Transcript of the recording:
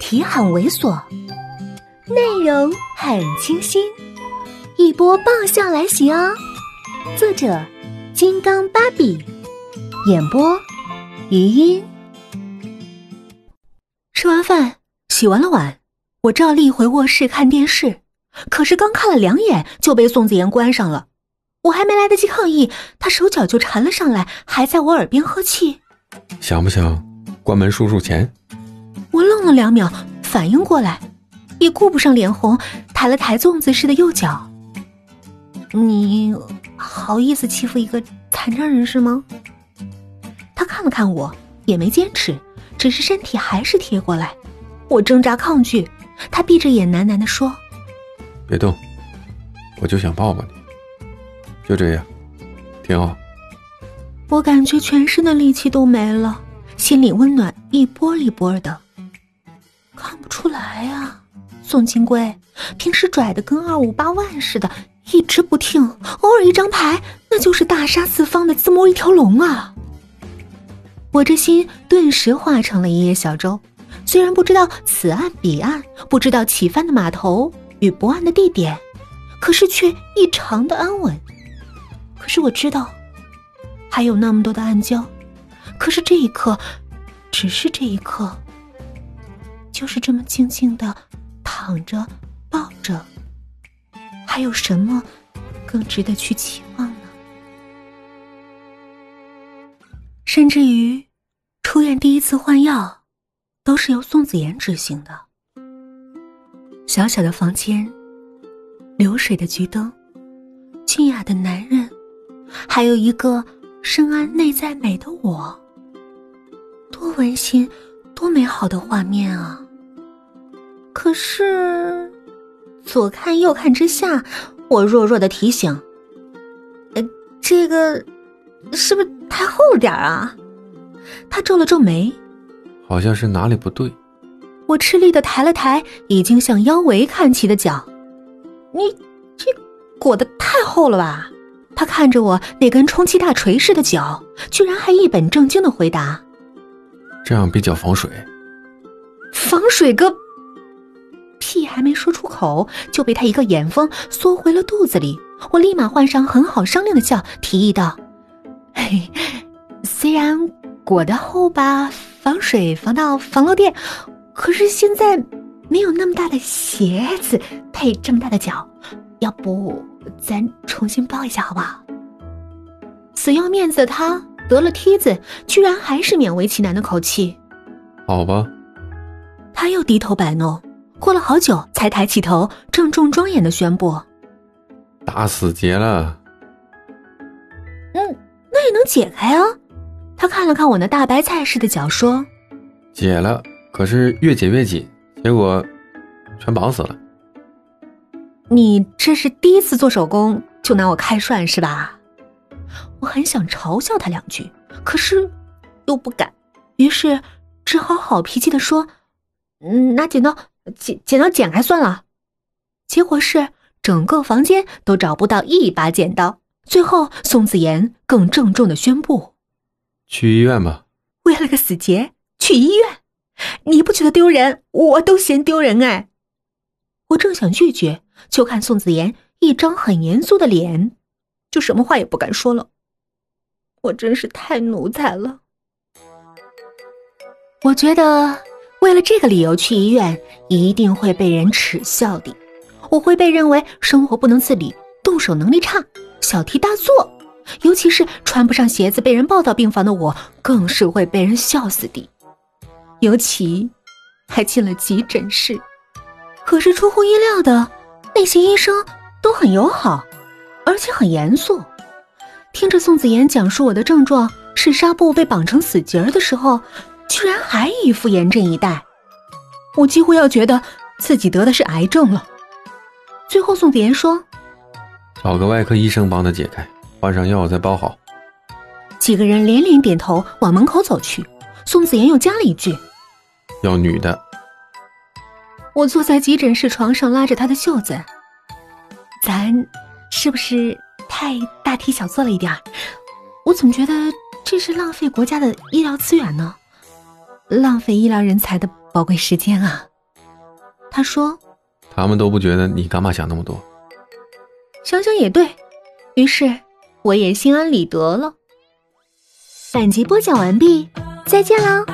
题很猥琐，内容很清新，一波爆笑来袭哦！作者：金刚芭比，演播：余音。吃完饭，洗完了碗，我照例回卧室看电视。可是刚看了两眼，就被宋子妍关上了。我还没来得及抗议，他手脚就缠了上来，还在我耳边呵气。想不想关门数数钱？我愣了两秒，反应过来，也顾不上脸红，抬了抬粽子似的右脚。你好意思欺负一个残障人士吗？他看了看我，也没坚持，只是身体还是贴过来。我挣扎抗拒，他闭着眼喃喃的说：“别动，我就想抱抱你，就这样，挺好。”我感觉全身的力气都没了，心里温暖一波一波的。哎呀，宋金贵平时拽的跟二五八万似的，一直不听，偶尔一张牌，那就是大杀四方的自摸一条龙啊！我这心顿时化成了一叶小舟，虽然不知道此岸彼岸，不知道起帆的码头与泊岸的地点，可是却异常的安稳。可是我知道，还有那么多的暗礁，可是这一刻，只是这一刻。就是这么静静的躺着抱着，还有什么更值得去期望呢？甚至于，出院第一次换药，都是由宋子妍执行的。小小的房间，流水的桔灯，俊雅的男人，还有一个深谙内在美的我，多温馨，多美好的画面啊！可是，左看右看之下，我弱弱的提醒：“呃，这个是不是太厚了点啊？”他皱了皱眉，好像是哪里不对。我吃力的抬了抬已经向腰围看齐的脚：“你这裹得太厚了吧？”他看着我那根充气大锤似的脚，居然还一本正经的回答：“这样比较防水。”防水个！屁还没说出口，就被他一个眼风缩回了肚子里。我立马换上很好商量的笑，提议道：“ 嘿，虽然裹得厚吧，防水防盗防漏电，可是现在没有那么大的鞋子配这么大的脚，要不咱重新包一下好不好？”死要面子的他得了梯子，居然还是勉为其难的口气：“好吧。”他又低头摆弄。过了好久，才抬起头，郑重庄严的宣布：“打死结了。”嗯，那也能解开啊。他看了看我那大白菜似的脚，说：“解了，可是越解越紧，结果全绑死了。”你这是第一次做手工就拿我开涮是吧？我很想嘲笑他两句，可是又不敢，于是只好好脾气的说：“嗯，拿剪刀。”剪剪刀剪开算了，结果是整个房间都找不到一把剪刀。最后，宋子妍更郑重的宣布：“去医院吧。”为了个死结去医院，你不觉得丢人？我都嫌丢人哎！我正想拒绝，就看宋子妍一张很严肃的脸，就什么话也不敢说了。我真是太奴才了。我觉得。为了这个理由去医院，一定会被人耻笑的。我会被认为生活不能自理、动手能力差、小题大做，尤其是穿不上鞋子被人抱到病房的我，更是会被人笑死的。尤其还进了急诊室，可是出乎意料的，那些医生都很友好，而且很严肃。听着宋子妍讲述我的症状是纱布被绑成死结的时候。居然还一副严阵以待，我几乎要觉得自己得的是癌症了。最后，宋子妍说：“找个外科医生帮他解开，换上药再包好。”几个人连连点头，往门口走去。宋子妍又加了一句：“要女的。”我坐在急诊室床上，拉着他的袖子：“咱是不是太大题小做了一点？我总觉得这是浪费国家的医疗资源呢。”浪费医疗人才的宝贵时间啊！他说：“他们都不觉得你干嘛想那么多。”想想也对，于是我也心安理得了。本集播讲完毕，再见啦